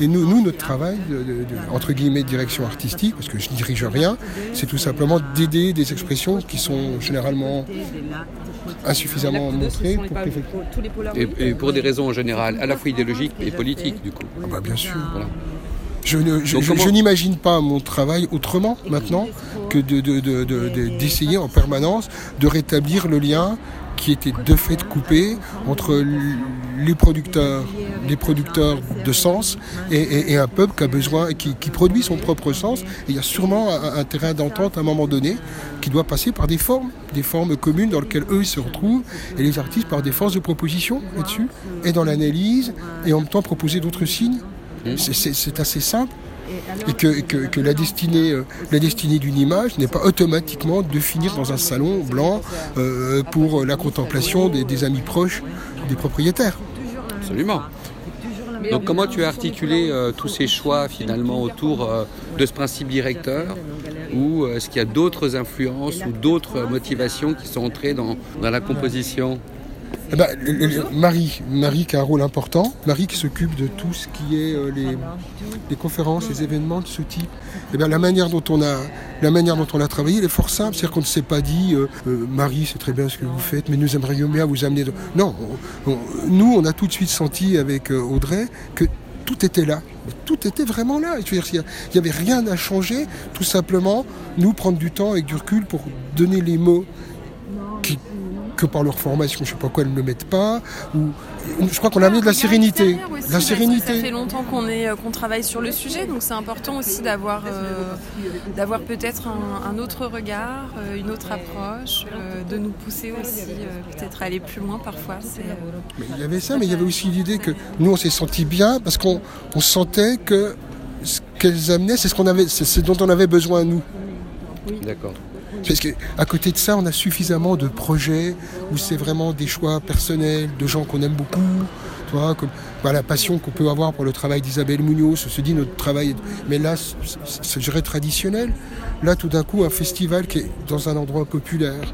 Et nous, nous notre travail, de, entre guillemets, direction artistique, parce que je ne dirige rien, c'est tout simplement d'aider des expressions qui sont généralement insuffisamment montrées pour et, et, pour des raisons en général, à la fois idéologiques et politiques, du coup. Ah bah bien sûr. Je, n'imagine pas mon travail autrement maintenant que d'essayer de, en permanence de rétablir le lien qui était de fait coupé entre les producteurs, les producteurs de sens et, un peuple qui a besoin, qui, qui produit son propre sens. Et il y a sûrement un, terrain d'entente à un moment donné qui doit passer par des formes, des formes communes dans lesquelles eux se retrouvent et les artistes par des forces de proposition là-dessus et dans l'analyse et en même temps proposer d'autres signes. Mmh. C'est assez simple et que, la destinée, euh, la destinée d'une image n'est pas automatiquement de finir dans un salon blanc euh, pour la contemplation des, amis proches des propriétaires. Absolument. Donc comment tu as articulé euh, tous ces choix finalement autour de ce principe directeur? Ou est-ce qu'il y a d'autres influences ou d'autres motivations qui sont entrées dans la composition? Eh ben, Marie, Marie qui a un rôle important, Marie qui s'occupe de tout ce qui est euh, les, conférences, les événements de ce type. Eh bien, la manière dont on a, travaillé, elle est fort simple, c'est-à-dire qu'on ne s'est pas dit, euh, euh, Marie, c'est très bien ce que vous faites, mais nous aimerions bien vous amener. Non, nous, on a tout de suite senti avec Audrey que tout était là. Tout était vraiment là. il n'y avait rien à changer. Tout simplement, nous prendre du temps avec du recul pour donner les mots que par leur formation, je ne sais pas quoi, elles ne le mettent pas. Ou, je crois qu'on a amené de la sérénité. la sérénité. Ça fait longtemps qu'on est euh, qu'on travaille sur le sujet, donc c'est important aussi d'avoir euh, d'avoir peut-être un, autre regard, euh, une autre approche, de nous pousser aussi peut-être à aller plus loin parfois. il y avait ça, mais il y avait aussi l'idée que nous on s'est senti bien parce qu'on on sentait que ce qu'elles amenaient, c'est ce qu'on avait, c'est dont on avait besoin nous. D'accord. Parce qu'à côté de ça, on a suffisamment de projets où c'est vraiment des choix personnels, de gens qu'on aime beaucoup, tu vois, comme bah, la passion qu'on peut avoir pour le travail d'Isabelle Munoz, on se dit notre travail, mais là, c'est dirais traditionnel. Là, tout d'un coup, un festival qui est dans un endroit populaire,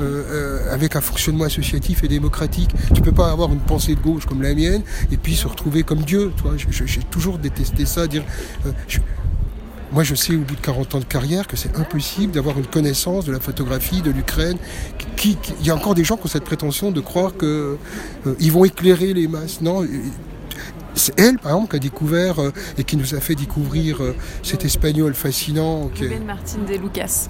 euh, euh, avec un fonctionnement associatif et démocratique. Tu peux pas avoir une pensée de gauche comme la mienne et puis se retrouver comme Dieu. J'ai toujours détesté ça, dire. Euh, moi, je sais au bout de 40 ans de carrière que c'est impossible d'avoir une connaissance de la photographie de l'Ukraine. Il y a encore des gens qui ont cette prétention de croire qu'ils euh, vont éclairer les masses. Non, c'est elle, par exemple, qui a découvert euh, et qui nous a fait découvrir euh, cet espagnol fascinant. Qui Martin de Lucas.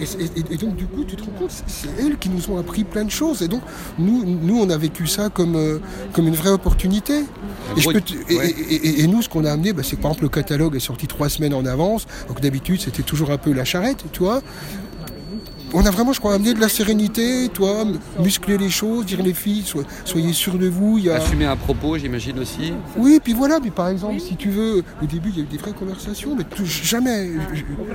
Et, donc, du coup, tu te rends compte, c'est elles qui nous ont appris plein de choses. Et donc, nous, nous on a vécu ça comme, euh, comme une vraie opportunité. Et, nous, ce qu'on a amené, bah, c'est que par exemple, le catalogue est sorti trois semaines en avance. Donc, d'habitude, c'était toujours un peu la charrette, tu vois on a vraiment, je crois, amené de la sérénité, toi, muscler les choses, dire les filles, soyez sûrs de vous. Y a... Assumer un propos, j'imagine aussi. Oui, puis voilà, mais par exemple, si tu veux, au début, il y a eu des vraies conversations, mais jamais,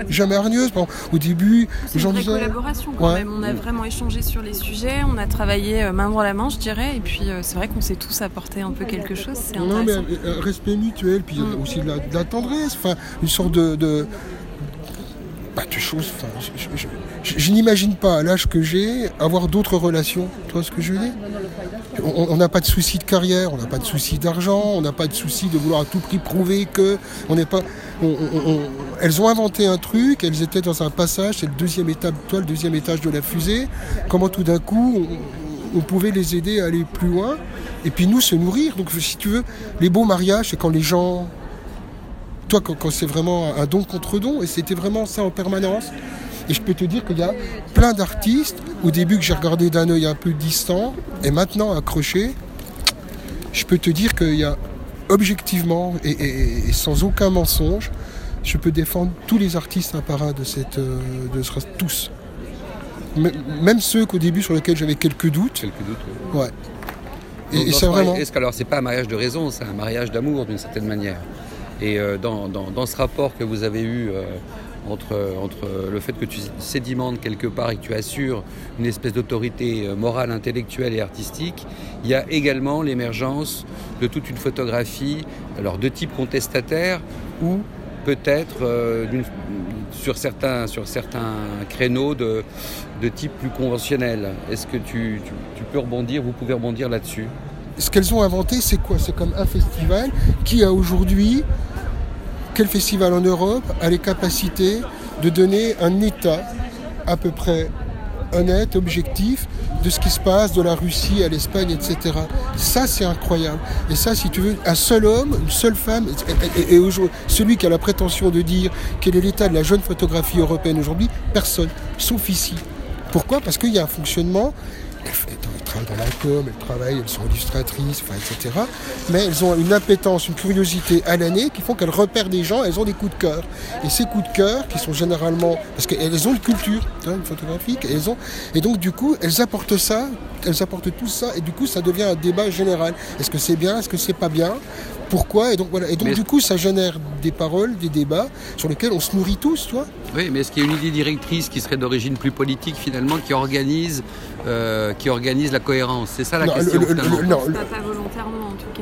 jamais hargneuses. Au début, gens disaient. collaboration quand même. On a vraiment échangé sur les sujets, on a travaillé euh, main dans la main, je dirais, et puis euh, c'est vrai qu'on s'est tous apporté un peu quelque chose. C'est non, mais un euh, respect mutuel, puis mm. aussi de la, tendresse, enfin, une sorte de pas de choses. je, n'imagine pas à l'âge que j'ai avoir d'autres relations. Tu vois ce que je veux dire? On n'a pas de souci de carrière, on n'a pas de souci d'argent, on n'a pas de souci de vouloir à tout prix prouver que on n'est pas. elles ont inventé un truc, elles étaient dans un passage, c'est le deuxième étape, toi, le deuxième étage de la fusée. Comment tout d'un coup on, pouvait les aider à aller plus loin et puis nous se nourrir. Donc si tu veux, les beaux mariages, c'est quand les gens toi, quand, c'est vraiment un don contre don, et c'était vraiment ça en permanence. Et je peux te dire qu'il y a plein d'artistes, au début que j'ai regardé d'un œil un peu distant, et maintenant accroché, je peux te dire qu'il y a objectivement et, sans aucun mensonge, je peux défendre tous les artistes un par un de cette. Euh, de, tous. même ceux qu'au début sur lesquels j'avais quelques doutes. Quelques doutes, oui. Ouais. Et, c'est vraiment. Est-ce que alors c'est pas un mariage de raison, c'est un mariage d'amour d'une certaine manière? Et euh, dans, ce rapport que vous avez eu euh, entre, entre le fait que tu sédimentes quelque part et que tu assures une espèce d'autorité euh, morale, intellectuelle et artistique, il y a également l'émergence de toute une photographie, alors de type contestataire ou peut-être sur, certains, sur certains créneaux de, de type plus conventionnel. Est-ce que tu, tu, peux rebondir, vous pouvez rebondir là-dessus? Ce qu'elles ont inventé, c'est quoi? C'est comme un festival qui a aujourd'hui, quel festival en Europe a les capacités de donner un état à peu près honnête, objectif de ce qui se passe de la Russie à l'Espagne, etc. Ça, c'est incroyable. Et ça, si tu veux, un seul homme, une seule femme, et, celui qui a la prétention de dire quel est l'état de la jeune photographie européenne aujourd'hui, personne, sauf ici. Pourquoi? Parce qu'il y a un fonctionnement travaillent dans la com, elles travaillent, elles sont illustratrices, enfin, etc. Mais elles ont une appétence, une curiosité à l'année qui font qu'elles repèrent des gens, elles ont des coups de cœur. Et ces coups de cœur, qui sont généralement. Parce qu'elles ont une culture hein, photographique, elles ont, et donc du coup, elles apportent ça, elles apportent tout ça, et du coup, ça devient un débat général. Est-ce que c'est bien, est-ce que c'est pas bien? Pourquoi? Et donc voilà. Et donc du coup, ça génère des paroles, des débats sur lesquels on se nourrit tous, tu vois. Oui, mais est-ce qu'il y a une idée directrice qui serait d'origine plus politique finalement, qui organise, euh, qui organise la cohérence? C'est ça la question. non, pas, volontairement en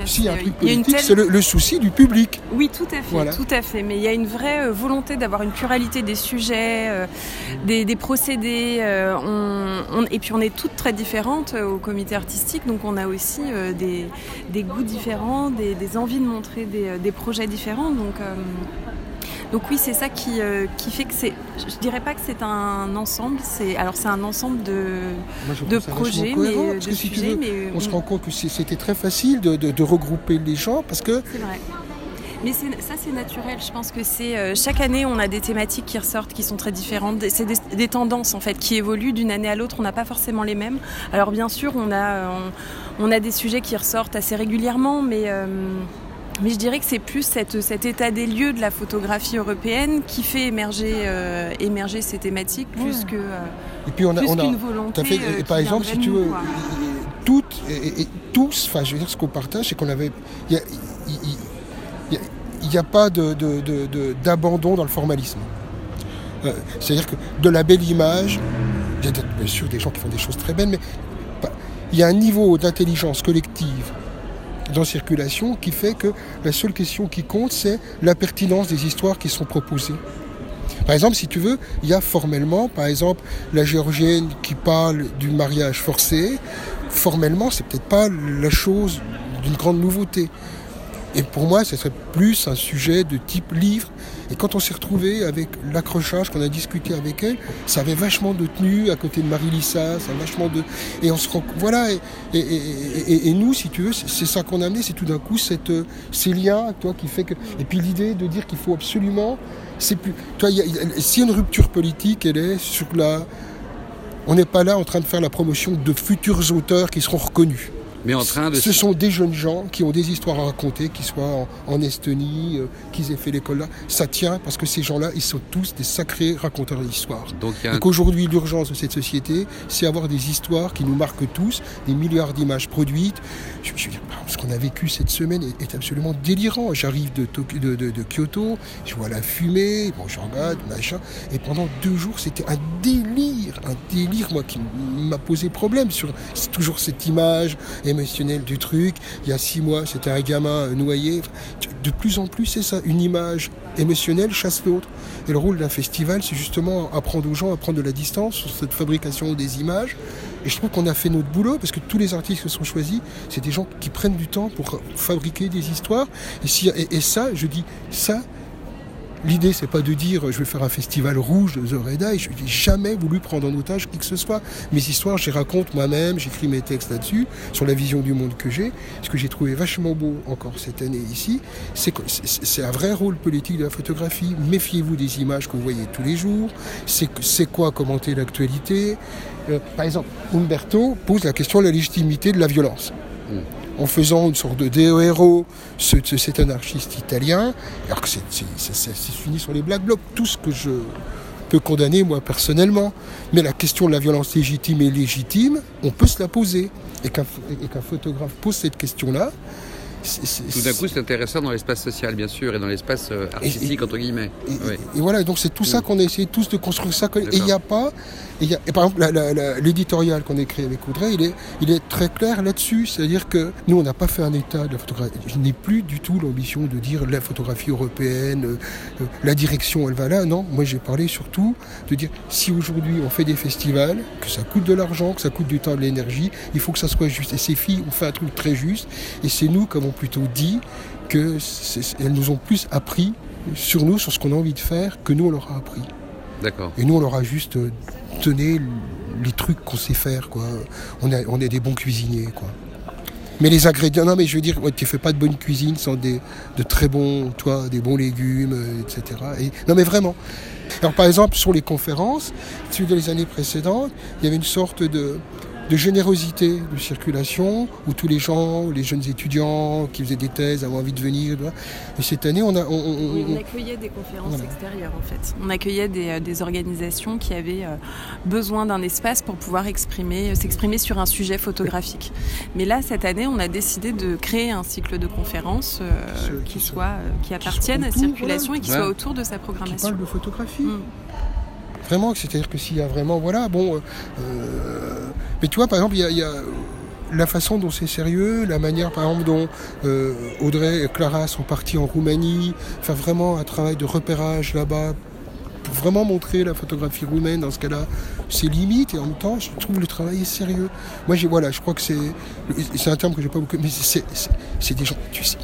Si, un truc politique, c'est le, souci du public. Oui, tout à fait, tout à fait. Mais il y a une vraie euh, volonté d'avoir une pluralité des sujets, euh, des, procédés. et puis on est toutes très différentes au comité artistique, donc on a aussi des, goûts différents, des, des envies de montrer des, projets différents. Donc, euh, donc oui, c'est ça qui, euh, qui fait que c'est. Je dirais pas que c'est un ensemble. C'est alors c'est un ensemble de, de projets, mais, de sujets, on se rend compte que c'était très facile de, de, regrouper les gens parce que. C'est vrai. Mais ça, c'est naturel. Je pense que c'est euh, chaque année, on a des thématiques qui ressortent, qui sont très différentes. C'est des, tendances en fait qui évoluent d'une année à l'autre. On n'a pas forcément les mêmes. Alors bien sûr, on a on, a des sujets qui ressortent assez régulièrement, mais mais je dirais que c'est plus cette, cet état des lieux de la photographie européenne qui fait émerger, euh, émerger ces thématiques plus que euh, et puis on a, on a volonté. Fait, et euh, par exemple, si tu veux, toutes et, tous, enfin, je veux dire, ce qu'on partage, c'est qu'on avait, il n'y a, pas d'abandon de, dans le formalisme. C'est-à-dire que de la belle image, il y a bien sûr des gens qui font des choses très belles, mais il y a un niveau d'intelligence collective dans circulation qui fait que la seule question qui compte, c'est la pertinence des histoires qui sont proposées. Par exemple, si tu veux, il y a formellement, par exemple, la géorgienne qui parle du mariage forcé. Formellement, c'est peut-être pas la chose d'une grande nouveauté. Et pour moi, ce serait plus un sujet de type livre. Et quand on s'est retrouvé avec l'accrochage, qu'on a discuté avec elle, ça avait vachement de tenue à côté de Marie-Lisa, ça vachement de. Et on se. Voilà. Et, nous, si tu veux, c'est ça qu'on a amené, c'est tout d'un coup cette, ces liens, toi, qui fait que. Et puis l'idée de dire qu'il faut absolument. C'est plus. Toi, si une rupture politique, elle est sur la. On n'est pas là en train de faire la promotion de futurs auteurs qui seront reconnus en train de... Ce sont des jeunes gens qui ont des histoires à raconter, qu'ils soient en, Estonie, euh, qu'ils aient fait l'école là. Ça tient parce que ces gens-là, ils sont tous des sacrés raconteurs d'histoires. Donc, aujourd'hui, l'urgence de cette société, c'est avoir des histoires qui nous marquent tous, des milliards d'images produites. Je, je, ce qu'on a vécu cette semaine est, absolument délirant. J'arrive de, de, de, Kyoto, je vois la fumée, bon, je regarde, machin, et pendant deux jours, c'était un délire, un délire, moi, qui m'a posé problème sur toujours cette image émotionnel du truc. Il y a six mois, c'était un gamin noyé. De plus en plus, c'est ça. Une image émotionnelle chasse l'autre. Et le rôle d'un festival, c'est justement apprendre aux gens à prendre de la distance sur cette fabrication des images. Et je trouve qu'on a fait notre boulot parce que tous les artistes qui sont choisis, c'est des gens qui prennent du temps pour fabriquer des histoires. Et, ça, je dis, ça, L'idée, c'est pas de dire je vais faire un festival rouge de The Red Eye. Je n'ai jamais voulu prendre en otage qui que ce soit. Mes histoires, je raconte moi-même, j'écris mes textes là-dessus, sur la vision du monde que j'ai. Ce que j'ai trouvé vachement beau encore cette année ici, c'est que c'est un vrai rôle politique de la photographie. Méfiez-vous des images que vous voyez tous les jours. C'est quoi commenter l'actualité? Euh, Par exemple, Umberto pose la question de la légitimité de la violence. Mm en faisant une sorte de déo-héros, cet anarchiste italien, alors que c'est fini sur les Black Blocs, tout ce que je peux condamner moi personnellement. Mais la question de la violence légitime et légitime, on peut se la poser. Et qu'un photographe pose cette question-là, tout d'un coup, c'est intéressant dans l'espace social, bien sûr, et dans l'espace euh, artistique, entre guillemets. Et, voilà, donc c'est tout ça mm. qu'on a essayé tous de construire ça. Et il n'y a pas, Et, par exemple, l'éditorial qu'on a écrit avec Audrey, il est, il est très clair là-dessus. C'est-à-dire que nous, on n'a pas fait un état de la photographie. Je n'ai plus du tout l'ambition de dire la photographie européenne, euh, euh, la direction, elle va là. Non, moi j'ai parlé surtout de dire si aujourd'hui on fait des festivals, que ça coûte de l'argent, que ça coûte du temps, de l'énergie, il faut que ça soit juste. Et ces filles ont fait un truc très juste. Et c'est nous qui plutôt dit qu'elles nous ont plus appris sur nous, sur ce qu'on a envie de faire, que nous on leur a appris. D'accord. Et nous on leur a juste donné les trucs qu'on sait faire, quoi. On, a, on est des bons cuisiniers, quoi. Mais les ingrédients, non, mais je veux dire, tu fais pas de bonne cuisine sans des, de très bons, toi, des bons légumes, euh, etc. Et, non, mais vraiment. Alors, par exemple, sur les conférences, celui des années précédentes, il y avait une sorte de, de générosité de circulation, où tous les gens, les jeunes étudiants qui faisaient des thèses avaient envie de venir. Et cette année, on a... On, accueillait des conférences extérieures, en fait. On accueillait des, euh, des organisations qui avaient euh, besoin d'un espace pour pouvoir exprimer, s'exprimer sur un sujet photographique. Mais là, cette année, on a décidé de créer un cycle de conférences euh, qui, soit, qui appartienne à la circulation et qui soit autour de sa programmation. Qui parle de photographie. Mm. Vraiment, c'est-à-dire que s'il y a vraiment, voilà, bon, mais tu vois, par exemple, il y, a, la façon dont c'est sérieux, la manière, par exemple, dont euh, Audrey et Clara sont partis en Roumanie, faire vraiment un travail de repérage là-bas pour vraiment montrer la photographie roumaine dans ce cas-là, ses limites et en même temps je trouve le travail est sérieux. Moi j'ai voilà, je crois que c'est c'est un terme que j'ai pas beaucoup mais c'est des gens tu sais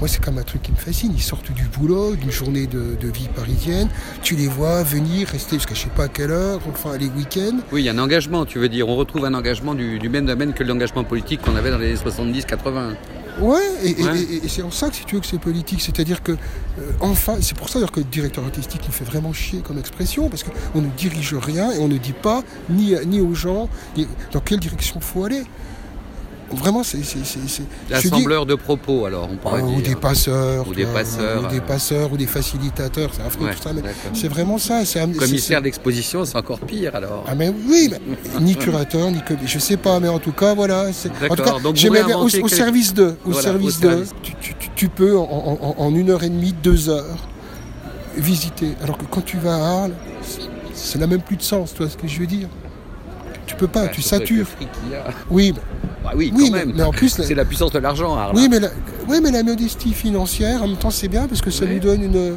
moi, c'est comme un truc qui me fascine. Ils sortent du boulot, d'une journée de, vie parisienne. Tu les vois venir, rester jusqu'à je sais pas à quelle heure, enfin les week-ends. Oui, il y a un engagement, tu veux dire. On retrouve un engagement du, même domaine que l'engagement politique qu'on avait dans les années 70-80. Ouais, et, c'est en ça que si tu veux que c'est politique, c'est-à-dire que euh, enfin, c'est pour ça que le directeur artistique nous fait vraiment chier comme expression, parce qu'on ne dirige rien et on ne dit pas ni, ni aux gens dans quelle direction il faut aller. Vraiment, c'est. L'assembleur de propos, alors, on pourrait ah. Ou des passeurs. Ou des passeurs. Ou des passeurs, ou des facilitateurs, c'est affreux tout ça. Mais c'est vraiment ça. Commissaire d'exposition, c'est encore pire, alors. Ah, mais oui, ni curateur, ni. Je sais pas, mais en tout cas, voilà. En tout cas. Au, service de. Au service de. Tu, peux, en, une heure et demie, deux heures, visiter. Alors que quand tu vas à Arles, ça n'a même plus de sens, tu vois ce que je veux dire? Tu peux pas, tu satures. Oui, bah oui, quand même. Mais, en plus, c'est la puissance de l'argent. Oui, mais la, oui, mais la modestie financière, en même temps, c'est bien parce que ça lui donne une,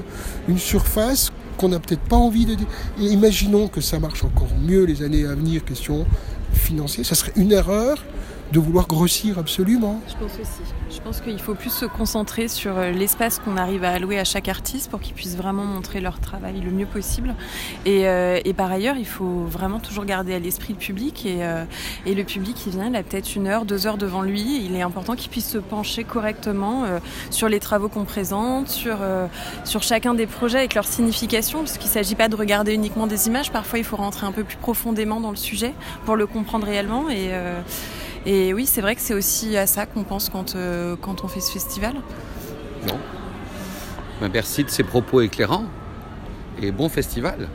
une surface qu'on n'a peut-être pas envie de. imaginons que ça marche encore mieux les années à venir, question financière. Ça serait une erreur de vouloir grossir absolument. Je pense aussi. Je pense qu'il faut plus se concentrer sur euh, l'espace qu'on arrive à allouer à chaque artiste pour qu'ils puissent vraiment montrer leur travail le mieux possible. Et, euh, par ailleurs, il faut vraiment toujours garder à l'esprit le public. Et, euh, le public, il vient, a peut-être une heure, deux heures devant lui. Il est important qu'il puisse se pencher correctement sur les travaux qu'on présente, sur, chacun des projets avec leur signification, parce qu'il ne s'agit pas de regarder uniquement des images. Parfois, il faut rentrer un peu plus profondément dans le sujet pour le comprendre réellement. Et oui, c'est vrai que c'est aussi à ça qu'on pense quand, euh, quand on fait ce festival. Non. Ben, merci de ces propos éclairants et bon festival.